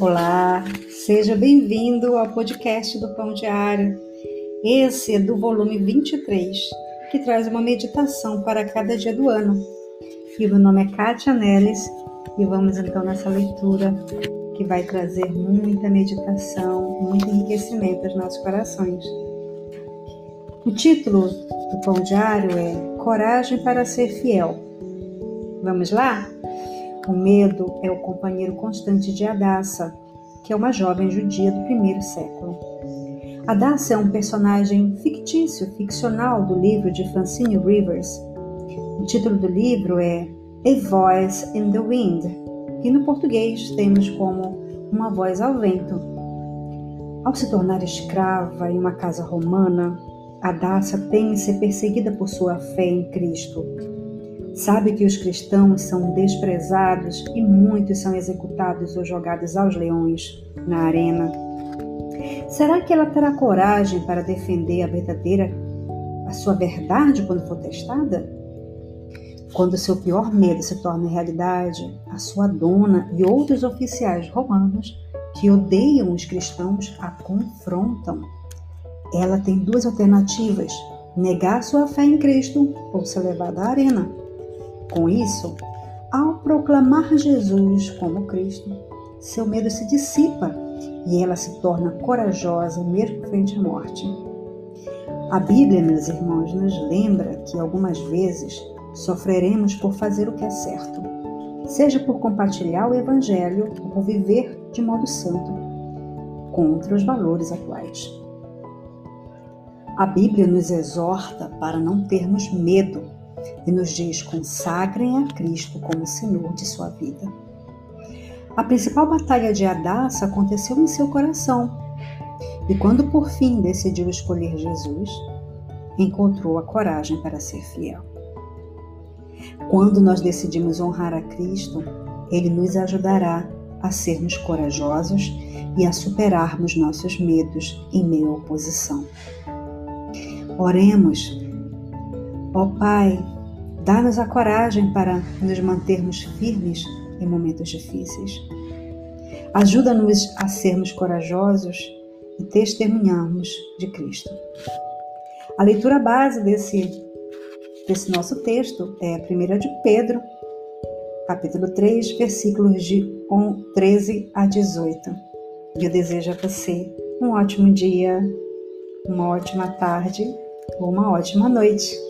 Olá, seja bem-vindo ao podcast do Pão Diário. Esse é do volume 23, que traz uma meditação para cada dia do ano. E meu nome é Kátia Neles e vamos então nessa leitura que vai trazer muita meditação, muito enriquecimento aos nossos corações. O título do Pão Diário é Coragem para ser Fiel. Vamos lá? O medo é o companheiro constante de Adassa, que é uma jovem judia do primeiro século. Adassa é um personagem fictício, ficcional do livro de Francine Rivers. O título do livro é A Voice in the Wind, e no português temos como Uma Voz ao Vento. Ao se tornar escrava em uma casa romana, Adassa teme ser perseguida por sua fé em Cristo Sabe que os cristãos são desprezados e muitos são executados ou jogados aos leões na arena. Será que ela terá coragem para defender a verdadeira, a sua verdade quando for testada? Quando seu pior medo se torna realidade, a sua dona e outros oficiais romanos que odeiam os cristãos a confrontam. Ela tem duas alternativas: negar sua fé em Cristo ou ser levada à arena. Com isso, ao proclamar Jesus como Cristo, seu medo se dissipa e ela se torna corajosa mesmo frente à morte. A Bíblia, meus irmãos, nos lembra que algumas vezes sofreremos por fazer o que é certo, seja por compartilhar o Evangelho ou por viver de modo santo, contra os valores atuais. A Bíblia nos exorta para não termos medo e nos diz: consagrem a Cristo como Senhor de sua vida. A principal batalha de Adassa aconteceu em seu coração, e quando por fim decidiu escolher Jesus, encontrou a coragem para ser fiel. Quando nós decidimos honrar a Cristo, Ele nos ajudará a sermos corajosos e a superarmos nossos medos em meio à oposição. Oremos Ó Pai, dá-nos a coragem para nos mantermos firmes em momentos difíceis. Ajuda-nos a sermos corajosos e testemunharmos de Cristo. A leitura base desse, desse nosso texto é a 1 de Pedro, capítulo 3, versículos de 13 a 18. E eu desejo a você um ótimo dia, uma ótima tarde ou uma ótima noite.